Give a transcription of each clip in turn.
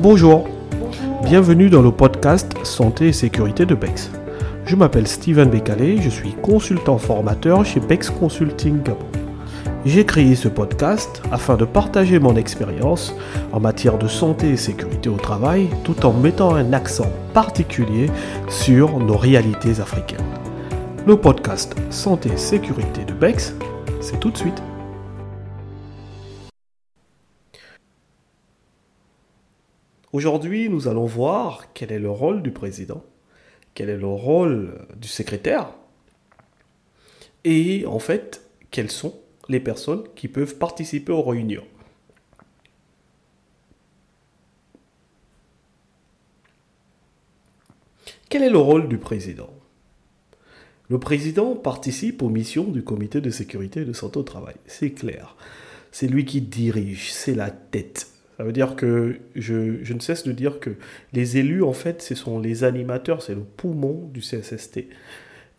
Bonjour, bienvenue dans le podcast Santé et Sécurité de BEX. Je m'appelle Steven Bécalé, je suis consultant formateur chez BEX Consulting Gabon. J'ai créé ce podcast afin de partager mon expérience en matière de santé et sécurité au travail tout en mettant un accent particulier sur nos réalités africaines. Le podcast Santé et Sécurité de BEX, c'est tout de suite. Aujourd'hui, nous allons voir quel est le rôle du président, quel est le rôle du secrétaire, et en fait, quelles sont les personnes qui peuvent participer aux réunions. Quel est le rôle du président? Le président participe aux missions du comité de sécurité et de santé au travail, c'est clair. C'est lui qui dirige, c'est la tête, ça veut dire que je, ne cesse de dire que les élus, en fait, ce sont les animateurs, c'est le poumon du CSST.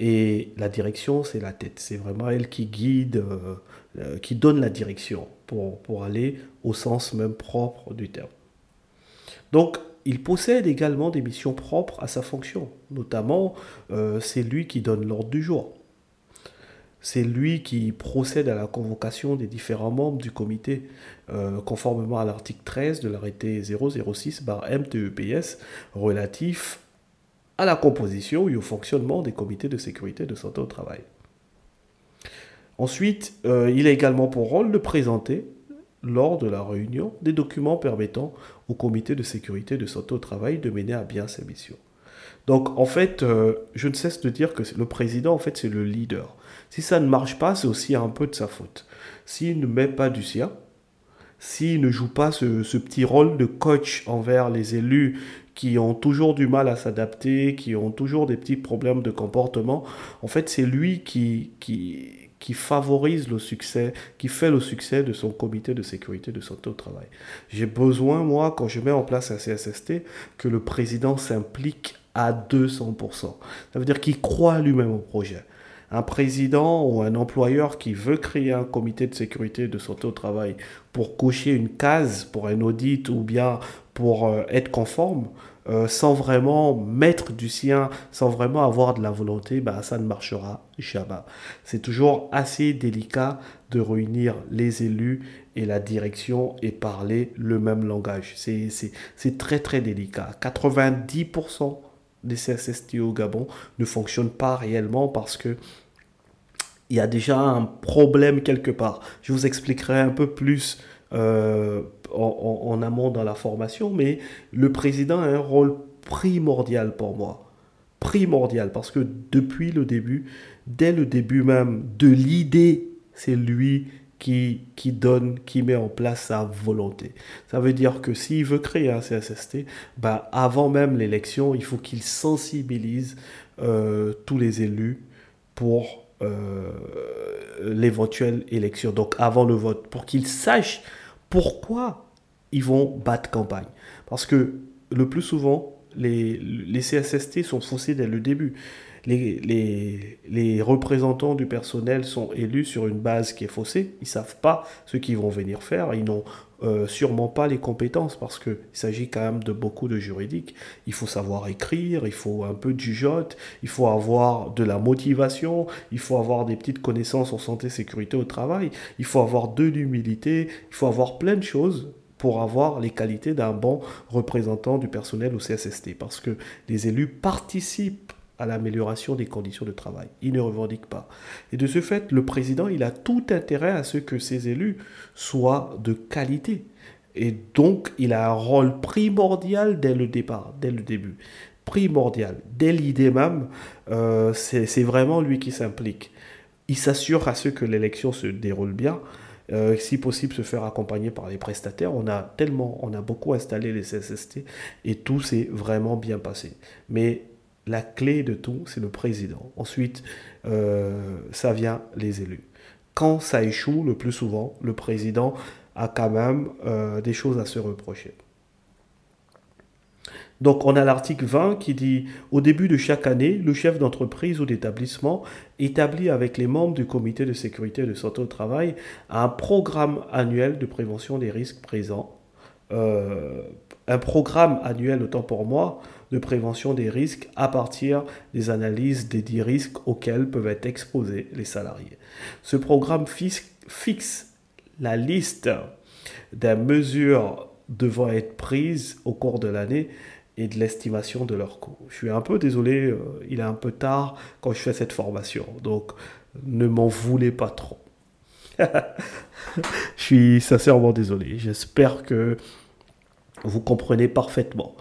Et la direction, c'est la tête. C'est vraiment elle qui guide, euh, euh, qui donne la direction pour, pour aller au sens même propre du terme. Donc, il possède également des missions propres à sa fonction. Notamment, euh, c'est lui qui donne l'ordre du jour. C'est lui qui procède à la convocation des différents membres du comité, euh, conformément à l'article 13 de l'arrêté 006-MTEPS relatif à la composition et au fonctionnement des comités de sécurité de santé au travail. Ensuite, euh, il a également pour rôle de présenter, lors de la réunion, des documents permettant au comité de sécurité de santé au travail de mener à bien ses missions. Donc en fait, euh, je ne cesse de dire que le président, en fait, c'est le leader. Si ça ne marche pas, c'est aussi un peu de sa faute. S'il ne met pas du sien, s'il ne joue pas ce, petit rôle de coach envers les élus qui ont toujours du mal à s'adapter, qui ont toujours des petits problèmes de comportement, en fait, c'est lui qui, qui, favorise le succès, qui fait le succès de son comité de sécurité de santé au travail. J'ai besoin, moi, quand je mets en place un CSST, que le président s'implique à 200%. Ça veut dire qu'il croit lui-même au projet. Un président ou un employeur qui veut créer un comité de sécurité de santé au travail pour cocher une case pour un audit ou bien pour euh, être conforme, euh, sans vraiment mettre du sien, sans vraiment avoir de la volonté, bah, ça ne marchera jamais. C'est toujours assez délicat de réunir les élus et la direction et parler le même langage. C'est très très délicat. 90% des CSST au Gabon ne fonctionnent pas réellement parce que il y a déjà un problème quelque part. Je vous expliquerai un peu plus euh, en, amont dans la formation, mais le président a un rôle primordial pour moi. Primordial, parce que depuis le début, dès le début même de l'idée, c'est lui qui, donne, qui met en place sa volonté. Ça veut dire que s'il veut créer un CSST, bah avant même l'élection, il faut qu'il sensibilise euh, tous les élus pour euh, l'éventuelle élection, donc avant le vote, pour qu'ils sachent pourquoi ils vont battre campagne. Parce que le plus souvent, les, les CSST sont faussés dès le début les, représentants du personnel sont élus sur une base qui est faussée. Ils ne savent pas ce qu'ils vont venir faire. Ils n'ont euh, sûrement pas les compétences parce qu'il s'agit quand même de beaucoup de juridique. Il faut savoir écrire, il faut un peu de jugeote, il faut avoir de la motivation, il faut avoir des petites connaissances en santé sécurité au travail, il faut avoir de l'humilité, il faut avoir plein de choses pour avoir les qualités d'un bon représentant du personnel au CSST parce que les élus participent à l'amélioration des conditions de travail. Il ne revendique pas. Et de ce fait, le président, il a tout intérêt à ce que ses élus soient de qualité. Et donc, il a un rôle primordial dès le départ, dès le début. Primordial. Dès l'idée même, euh, c'est vraiment lui qui s'implique. Il s'assure à ce que l'élection se déroule bien. Euh, si possible, se faire accompagner par les prestataires. On a tellement, on a beaucoup installé les CSST et tout s'est vraiment bien passé. Mais la clé de tout, c'est le président. Ensuite, euh, ça vient les élus. Quand ça échoue, le plus souvent, le président a quand même euh, des choses à se reprocher. Donc on a l'article 20 qui dit au début de chaque année, le chef d'entreprise ou d'établissement établit avec les membres du comité de sécurité et de santé au travail un programme annuel de prévention des risques présents euh, un programme annuel, autant pour moi, de prévention des risques à partir des analyses des 10 risques auxquels peuvent être exposés les salariés. Ce programme fixe la liste des mesures devant être prises au cours de l'année et de l'estimation de leur coût. Je suis un peu désolé, euh, il est un peu tard quand je fais cette formation, donc ne m'en voulez pas trop. je suis sincèrement désolé. J'espère que vous comprenez parfaitement.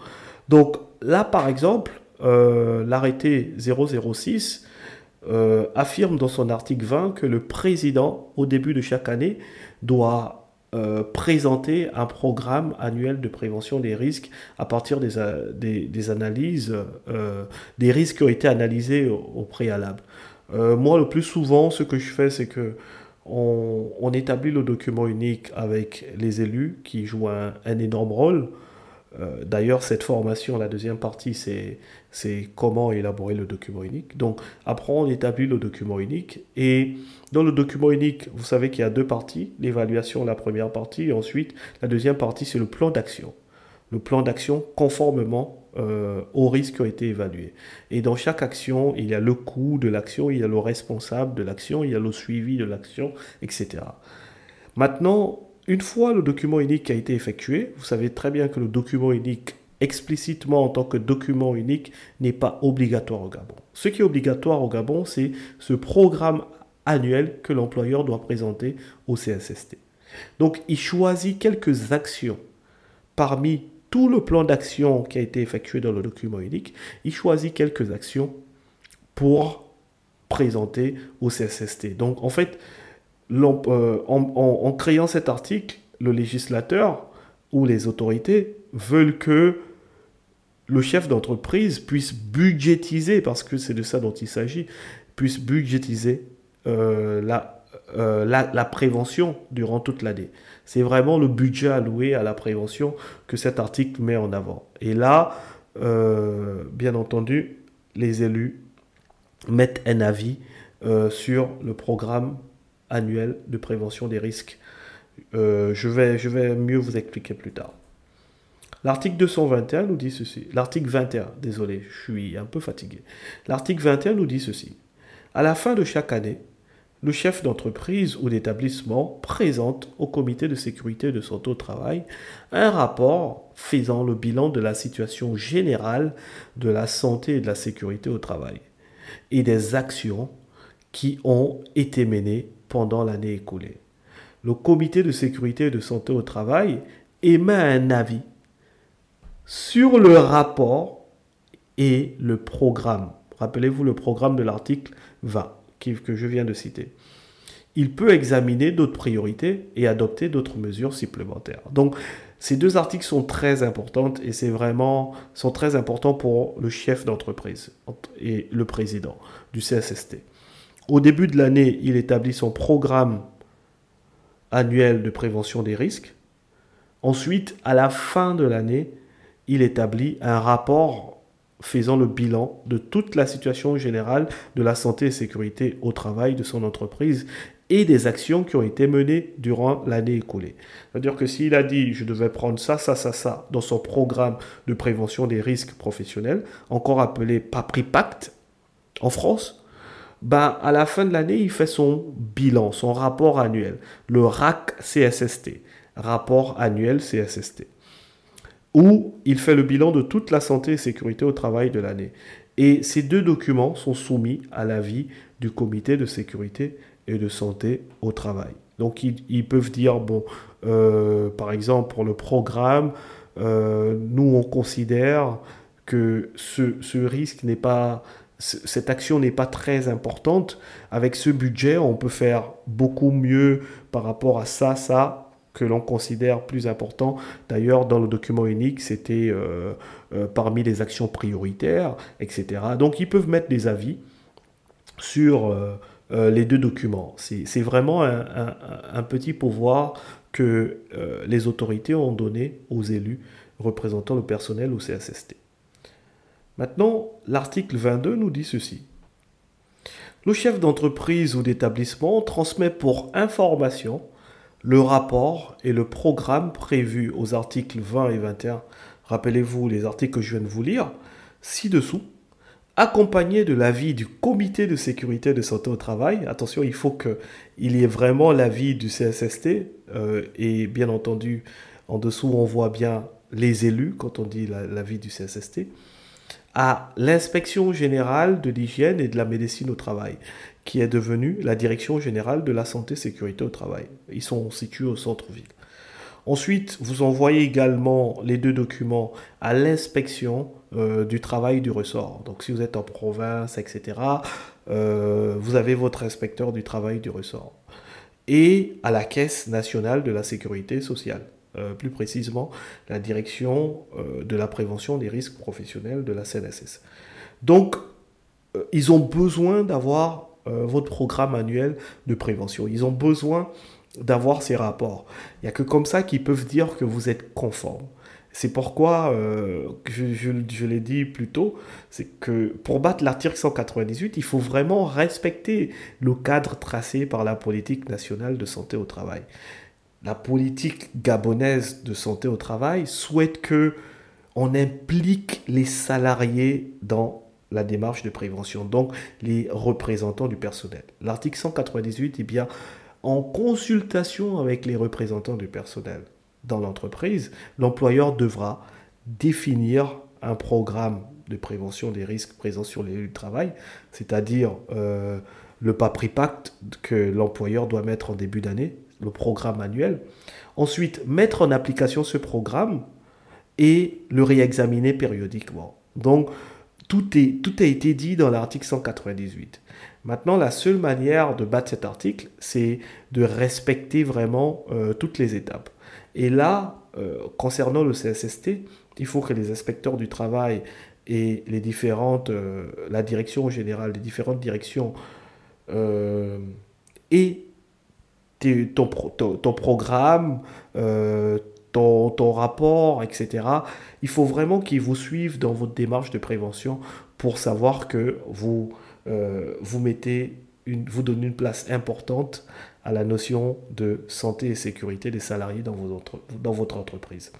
Donc là, par exemple, euh, l'arrêté 006 euh, affirme dans son article 20 que le président, au début de chaque année, doit euh, présenter un programme annuel de prévention des risques à partir des, des, analyses, des risques qui ont été analysés au, préalable. moi, le plus souvent, ce que je fais, c'est que on, établit le document unique avec les élus qui jouent un énorme rôle. Euh, d'ailleurs, cette formation, la deuxième partie, c'est comment élaborer le document unique. Donc, après, on établit le document unique. Et dans le document unique, vous savez qu'il y a deux parties. L'évaluation, la première partie. Et ensuite, la deuxième partie, c'est le plan d'action. Le plan d'action conformément euh, aux risques qui ont été évalués. Et dans chaque action, il y a le coût de l'action, il y a le responsable de l'action, il y a le suivi de l'action, etc. Maintenant, une fois le document unique a été effectué, vous savez très bien que le document unique explicitement en tant que document unique n'est pas obligatoire au Gabon. Ce qui est obligatoire au Gabon, c'est ce programme annuel que l'employeur doit présenter au CSST. Donc il choisit quelques actions parmi tout le plan d'action qui a été effectué dans le document unique. Il choisit quelques actions pour présenter au CSST. Donc en fait, euh, en, créant cet article, le législateur ou les autorités veulent que le chef d'entreprise puisse budgétiser, parce que c'est de ça dont il s'agit, puisse budgétiser euh, euh, la, la, prévention durant toute l'année. C'est vraiment le budget alloué à la prévention que cet article met en avant. Et là, bien entendu, les élus mettent un avis sur le programme annuel de prévention des risques. Euh, je, vais, je vais mieux vous expliquer plus tard. L'article 221 nous dit ceci. L'article 21, désolé, je suis un peu fatigué. L'article 21 nous dit ceci. À la fin de chaque année, le chef d'entreprise ou d'établissement présente au comité de sécurité de santé au travail un rapport faisant le bilan de la situation générale de la santé et de la sécurité au travail et des actions qui ont été menées pendant l'année écoulée. Le comité de sécurité et de santé au travail émet un avis sur le rapport et le programme. Rappelez-vous le programme de l'article 20 que je viens de citer. Il peut examiner d'autres priorités et adopter d'autres mesures supplémentaires. Donc, ces deux articles sont très importants et c'est vraiment sont très importants pour le chef d'entreprise et le président du CSST. Au début de l'année, il établit son programme annuel de prévention des risques. Ensuite, à la fin de l'année, il établit un rapport faisant le bilan de toute la situation générale de la santé et sécurité au travail de son entreprise et des actions qui ont été menées durant l'année écoulée. C'est-à-dire que s'il a dit je devais prendre ça, ça, ça, ça dans son programme de prévention des risques professionnels, encore appelé PAPRIPACT en France, ben, à la fin de l'année, il fait son bilan, son rapport annuel, le RAC CSST, rapport annuel CSST, où il fait le bilan de toute la santé et sécurité au travail de l'année. Et ces deux documents sont soumis à l'avis du comité de sécurité et de santé au travail. Donc ils, peuvent dire, bon, euh, par exemple, pour le programme, euh, nous on considère que ce, ce risque n'est pas cette action n'est pas très importante. Avec ce budget, on peut faire beaucoup mieux par rapport à ça, ça, que l'on considère plus important. D'ailleurs, dans le document unique, c'était euh, euh, parmi les actions prioritaires, etc. Donc, ils peuvent mettre des avis sur euh, les deux documents. C'est vraiment un, petit pouvoir que les autorités ont donné aux élus représentant le personnel au CSST. Maintenant, l'article 22 nous dit ceci. Le chef d'entreprise ou d'établissement transmet pour information le rapport et le programme prévus aux articles 20 et 21 rappelez-vous les articles que je viens de vous lire, ci-dessous, accompagné de l'avis du comité de sécurité de santé au travail. Attention, il faut qu'il y ait vraiment l'avis du CSST. Euh, et bien entendu, en dessous, on voit bien les élus quand on dit l'avis du CSST. À l'inspection générale de l'hygiène et de la médecine au travail, qui est devenue la direction générale de la santé sécurité au travail. Ils sont situés au centre-ville. Ensuite, vous envoyez également les deux documents à l'inspection euh, du travail du ressort. Donc si vous êtes en province, etc., euh, vous avez votre inspecteur du travail du ressort. Et à la Caisse nationale de la sécurité sociale. Euh, plus précisément la direction de la prévention des risques professionnels de la CNSS. Donc, ils ont besoin d'avoir votre programme annuel de prévention. Ils ont besoin d'avoir ces rapports. Il n'y a que comme ça qu'ils peuvent dire que vous êtes conforme. C'est pourquoi, euh, je, je, l'ai dit plus tôt, c'est que pour battre l'article 198, il faut vraiment respecter le cadre tracé par la politique nationale de santé au travail. La politique gabonaise de santé au travail souhaite que on implique les salariés dans la démarche de prévention, donc les représentants du personnel. L'article 198 est bien en consultation avec les représentants du personnel dans l'entreprise, l'employeur devra définir un programme de prévention des risques présents sur les lieux de travail, c'est-à-dire euh, le PAPRIPACT que l'employeur doit mettre en début d'année, le programme annuel. Ensuite, mettre en application ce programme et le réexaminer périodiquement. Donc, tout, est, tout a été dit dans l'article 198. Maintenant, la seule manière de battre cet article, c'est de respecter vraiment euh, toutes les étapes. Et là, euh, concernant le CSST, il faut que les inspecteurs du travail et les différentes, euh, la direction générale, les différentes directions euh, et ton, ton, programme, ton, ton, rapport, etc. Il faut vraiment qu'ils vous suivent dans votre démarche de prévention pour savoir que vous, vous mettez une, vous donnez une place importante à la notion de santé et sécurité des salariés dans, vos dans votre entreprise.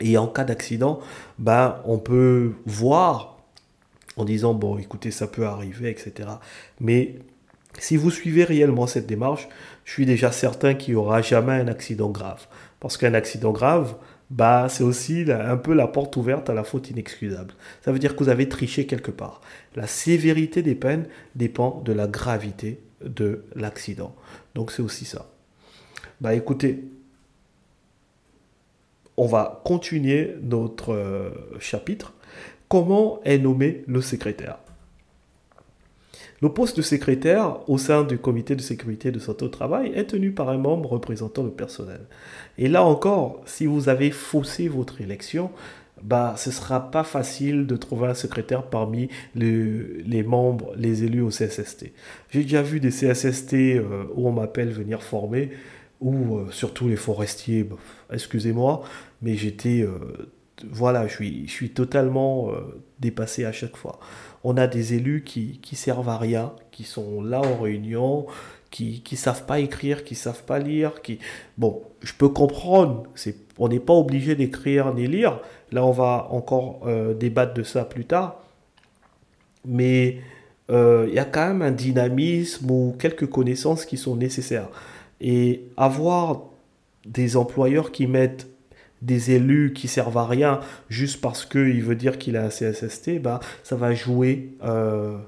Et en cas d'accident, ben, on peut voir en disant, bon, écoutez, ça peut arriver, etc. Mais si vous suivez réellement cette démarche, je suis déjà certain qu'il n'y aura jamais un accident grave. Parce qu'un accident grave, bah, c'est aussi un peu la porte ouverte à la faute inexcusable. Ça veut dire que vous avez triché quelque part. La sévérité des peines dépend de la gravité de l'accident. Donc c'est aussi ça. Bah écoutez, on va continuer notre euh, chapitre. Comment est nommé le secrétaire? Le poste de secrétaire au sein du comité de sécurité de santé au travail est tenu par un membre représentant le personnel. Et là encore, si vous avez faussé votre élection, bah, ce sera pas facile de trouver un secrétaire parmi les membres, les élus au CSST. J'ai déjà vu des CSST euh, où on m'appelle venir former, ou euh, surtout les forestiers, excusez-moi, mais j'étais, euh, voilà, je suis, je suis totalement dépassé à chaque fois. On a des élus qui, qui servent à rien, qui sont là en réunion, qui ne savent pas écrire, qui savent pas lire, qui... Bon, je peux comprendre, c'est, on n'est pas obligé d'écrire ni lire, Là, on va encore euh, débattre de ça plus tard. Mais euh, il y a quand même un dynamisme ou quelques connaissances qui sont nécessaires. Et avoir des employeurs qui mettent des élus qui servent à rien juste parce qu'il veut dire qu'il a un CSST, bah, ça va jouer euh,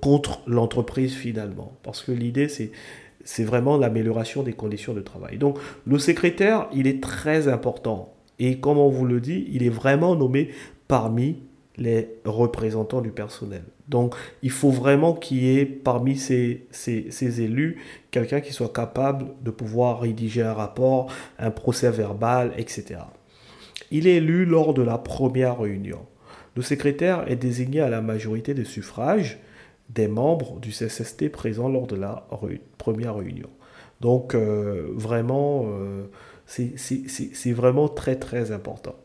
contre l'entreprise finalement. Parce que l'idée, c'est vraiment l'amélioration des conditions de travail. Donc le secrétaire, il est très important. Et comme on vous le dit, il est vraiment nommé parmi les représentants du personnel. Donc, il faut vraiment qu'il y ait parmi ces, ces, élus quelqu'un qui soit capable de pouvoir rédiger un rapport, un procès verbal, etc. Il est élu lors de la première réunion. Le secrétaire est désigné à la majorité des suffrages des membres du CSST présents lors de la première réunion. Donc, euh, vraiment, euh, c'est vraiment très très important.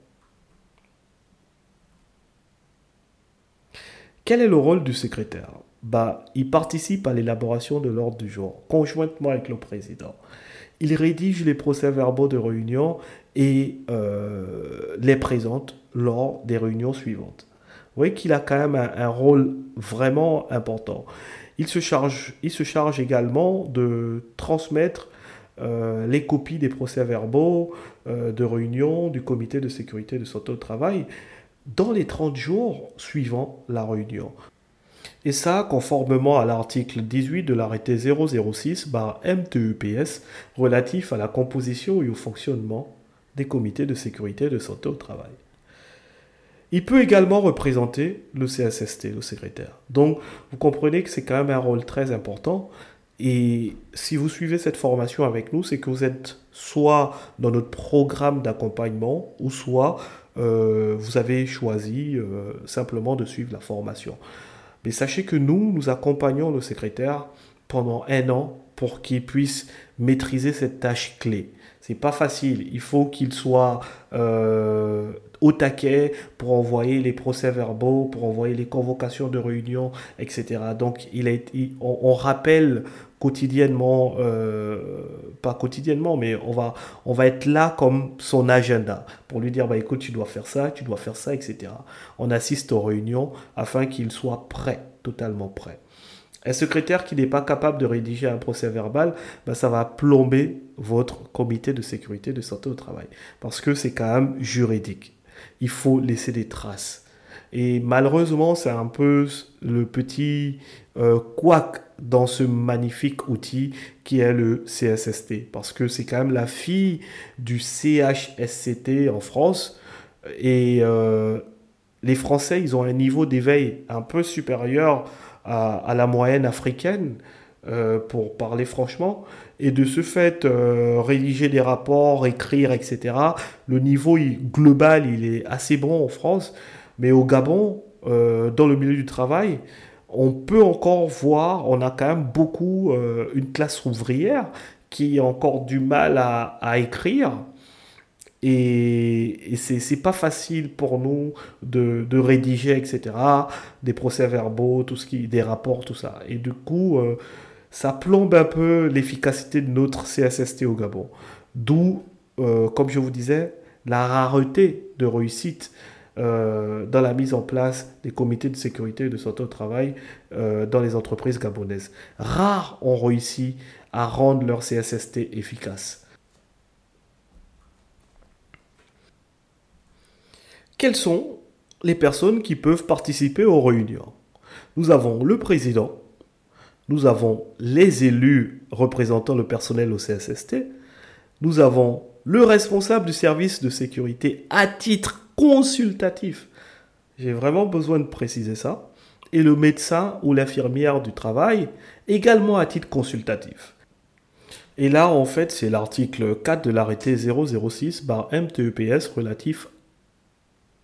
Quel est le rôle du secrétaire? Bah, Il participe à l'élaboration de l'ordre du jour, conjointement avec le président. il rédige les procès-verbaux de réunion et euh, les présente lors des réunions suivantes. Vous voyez qu'il a quand même un, rôle vraiment important. Il se charge, également de transmettre euh, les copies des procès-verbaux euh, de réunion du comité de sécurité de santé au travail dans les 30 jours suivant la réunion. Et ça, conformément à l'article 18 de l'arrêté 006 MTEPS relatif à la composition et au fonctionnement des comités de sécurité de santé au travail. Il peut également représenter le CSST, le secrétaire. Donc, vous comprenez que c'est quand même un rôle très important. Et si vous suivez cette formation avec nous, c'est que vous êtes soit dans notre programme d'accompagnement, ou soit euh, vous avez choisi euh, simplement de suivre la formation. Mais sachez que nous, nous accompagnons le secrétaire pendant un an pour qu'il puisse maîtriser cette tâche clé. C'est pas facile. Il faut qu'il soit euh, au taquet pour envoyer les procès-verbaux, pour envoyer les convocations de réunion, etc. Donc, il, on, rappelle quotidiennement, euh, pas quotidiennement, mais on va, on va être là comme son agenda pour lui dire, bah, écoute, tu dois faire ça, tu dois faire ça, etc. On assiste aux réunions afin qu'il soit prêt, totalement prêt. Un secrétaire qui n'est pas capable de rédiger un procès verbal, bah, ça va plomber votre comité de sécurité de santé au travail. Parce que c'est quand même juridique il faut laisser des traces. Et malheureusement, c'est un peu le petit euh, couac dans ce magnifique outil qui est le CSST. Parce que c'est quand même la fille du CHSCT en France. Et euh, les Français, ils ont un niveau d'éveil un peu supérieur à, la moyenne africaine, euh, pour parler franchement et de ce fait euh, rédiger des rapports, écrire, etc. Le niveau global, il est assez bon en France, mais au Gabon, dans le milieu du travail, on peut encore voir, on a quand même beaucoup euh, une classe ouvrière qui a encore du mal à, écrire. Et, et c'est pas facile pour nous de, de, rédiger, etc., des procès-verbaux, tout ce qui, des rapports, tout ça. Et du coup, ça plombe un peu l'efficacité de notre CSST au Gabon. D'où, euh, comme je vous disais, la rareté de réussite euh, dans la mise en place des comités de sécurité et de santé au travail euh, dans les entreprises gabonaises. Rares ont réussi à rendre leur CSST efficace. Quelles sont les personnes qui peuvent participer aux réunions? Nous avons le président, nous avons les élus représentant le personnel au CSST, nous avons le responsable du service de sécurité à titre consultatif. J'ai vraiment besoin de préciser ça. Et le médecin ou l'infirmière du travail, également à titre consultatif. Et là, en fait, c'est l'article 4 de l'arrêté 006-MTEPS relatif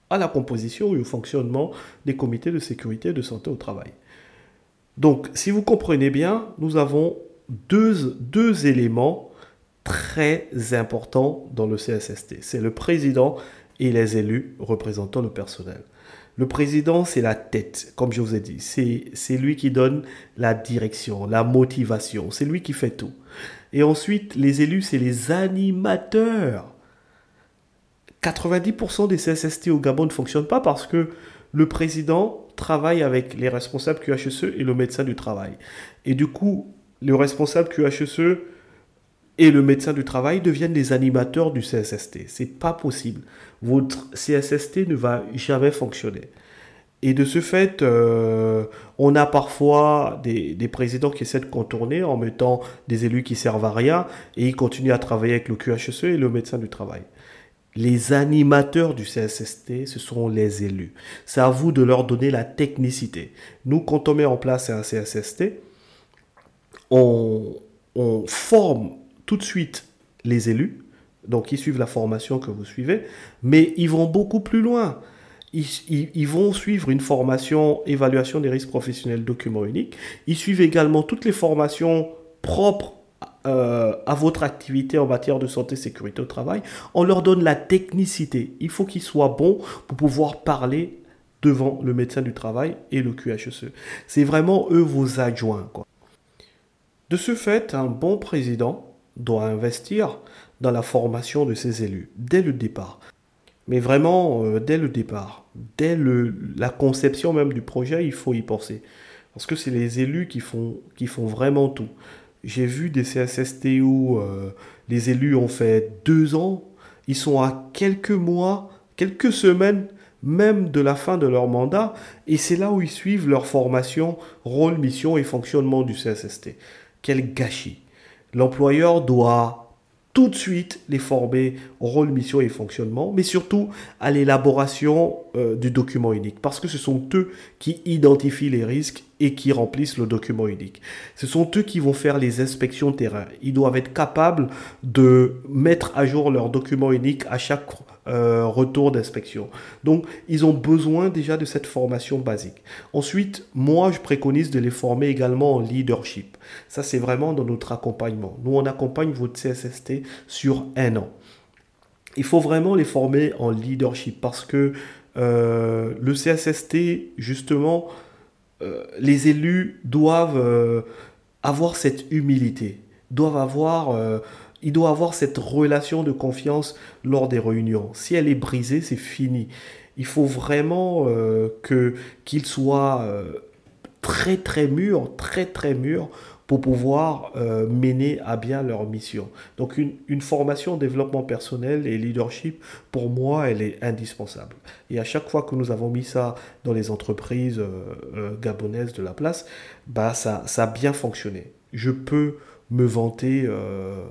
à la composition et au fonctionnement des comités de sécurité de santé au travail. Donc, si vous comprenez bien, nous avons deux, deux éléments très importants dans le CSST. C'est le président et les élus représentant le personnel. Le président, c'est la tête, comme je vous ai dit. C'est lui qui donne la direction, la motivation. C'est lui qui fait tout. Et ensuite, les élus, c'est les animateurs. 90% des CSST au Gabon ne fonctionnent pas parce que le président travaille avec les responsables QHSE et le médecin du travail. Et du coup, le responsable QHSE et le médecin du travail deviennent les animateurs du CSST. C'est pas possible. Votre CSST ne va jamais fonctionner. Et de ce fait, euh, on a parfois des, des, présidents qui essaient de contourner en mettant des élus qui servent à rien et ils continuent à travailler avec le QHSE et le médecin du travail. Les animateurs du CSST, ce sont les élus. C'est à vous de leur donner la technicité. Nous, quand on met en place un CSST, on, forme tout de suite les élus, donc ils suivent la formation que vous suivez, mais ils vont beaucoup plus loin. Ils, vont suivre une formation évaluation des risques professionnels document unique. Ils suivent également toutes les formations propres euh, à votre activité en matière de santé sécurité au travail. On leur donne la technicité. Il faut qu'ils soient bons pour pouvoir parler devant le médecin du travail et le QHSE. C'est vraiment eux vos adjoints. De ce fait, un bon président doit investir dans la formation de ses élus, dès le départ. Mais vraiment, euh, dès le départ, dès la conception même du projet, il faut y penser. Parce que c'est les élus qui font, qui font vraiment tout. J'ai vu des CSST où euh, les élus ont fait deux ans, ils sont à quelques mois, quelques semaines même de la fin de leur mandat, et c'est là où ils suivent leur formation, rôle, mission et fonctionnement du CSST. Quel gâchis. L'employeur doit tout de suite les former au rôle, mission et fonctionnement, mais surtout à l'élaboration euh, du document unique, parce que ce sont eux qui identifient les risques et qui remplissent le document unique. Ce sont eux qui vont faire les inspections terrain. Ils doivent être capables de mettre à jour leur document unique à chaque euh, retour d'inspection. Donc, ils ont besoin déjà de cette formation basique. Ensuite, moi, je préconise de les former également en leadership. Ça, c'est vraiment dans notre accompagnement. Nous, on accompagne votre CSST sur un an. Il faut vraiment les former en leadership parce que euh, le CSST, justement, euh, les élus doivent avoir cette humilité, doivent avoir il doit avoir cette relation de confiance lors des réunions. Si elle est brisée, c'est fini. Il faut vraiment euh, que qu'il soit euh, très très mûr, très très mûr pour pouvoir euh, mener à bien leur mission. Donc une, une, formation développement personnel et leadership, pour moi, elle est indispensable. Et à chaque fois que nous avons mis ça dans les entreprises gabonaises de la place, bah ça, ça a bien fonctionné. Je peux me vanter euh,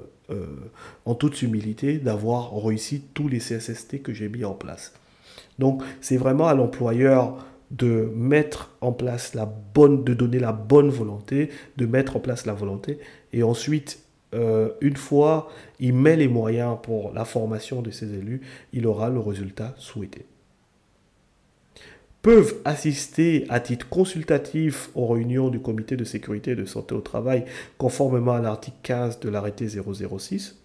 en toute humilité, d'avoir réussi tous les CSST que j'ai mis en place. Donc, c'est vraiment à l'employeur de mettre en place la bonne, de donner la bonne volonté, de mettre en place la volonté, et ensuite, euh, une fois il met les moyens pour la formation de ses élus, il aura le résultat souhaité peuvent assister à titre consultatif aux réunions du comité de sécurité et de santé au travail conformément à l'article 15 de l'arrêté 006.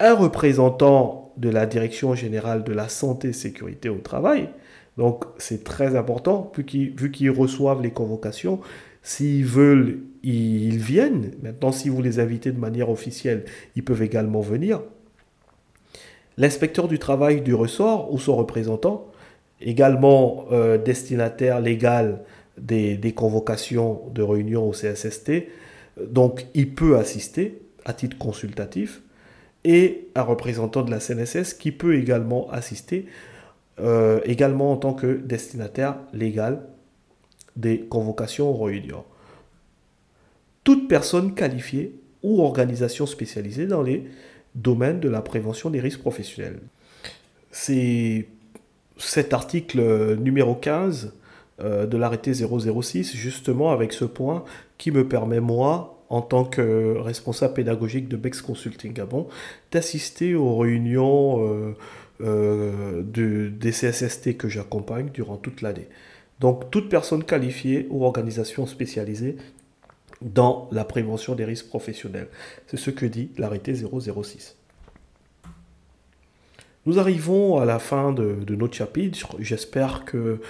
Un représentant de la direction générale de la santé et sécurité au travail, donc c'est très important, vu qu'ils reçoivent les convocations, s'ils veulent, ils viennent. Maintenant, si vous les invitez de manière officielle, ils peuvent également venir l'inspecteur du travail du ressort ou son représentant, également euh, destinataire légal des, convocations de réunion au CSST, donc il peut assister à titre consultatif, et un représentant de la CNSS qui peut également assister, euh, également en tant que destinataire légal des convocations aux réunions. Toute personne qualifiée ou organisation spécialisée dans les domaine de la prévention des risques professionnels. C'est cet article numéro 15 euh, de l'arrêté 006, justement avec ce point, qui me permet, moi, en tant que responsable pédagogique de Bex Consulting Gabon, d'assister aux réunions euh, euh, des CSST que j'accompagne durant toute l'année. Donc toute personne qualifiée ou organisation spécialisée dans la prévention des risques professionnels. C'est ce que dit l'arrêté 006. Nous arrivons à la fin de, notre chapitre. J'espère que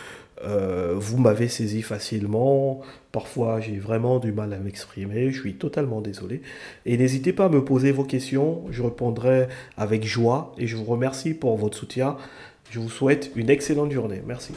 euh, vous m'avez saisi facilement. Parfois, j'ai vraiment du mal à m'exprimer. Je suis totalement désolé. Et n'hésitez pas à me poser vos questions. Je répondrai avec joie. Et je vous remercie pour votre soutien. Je vous souhaite une excellente journée. Merci.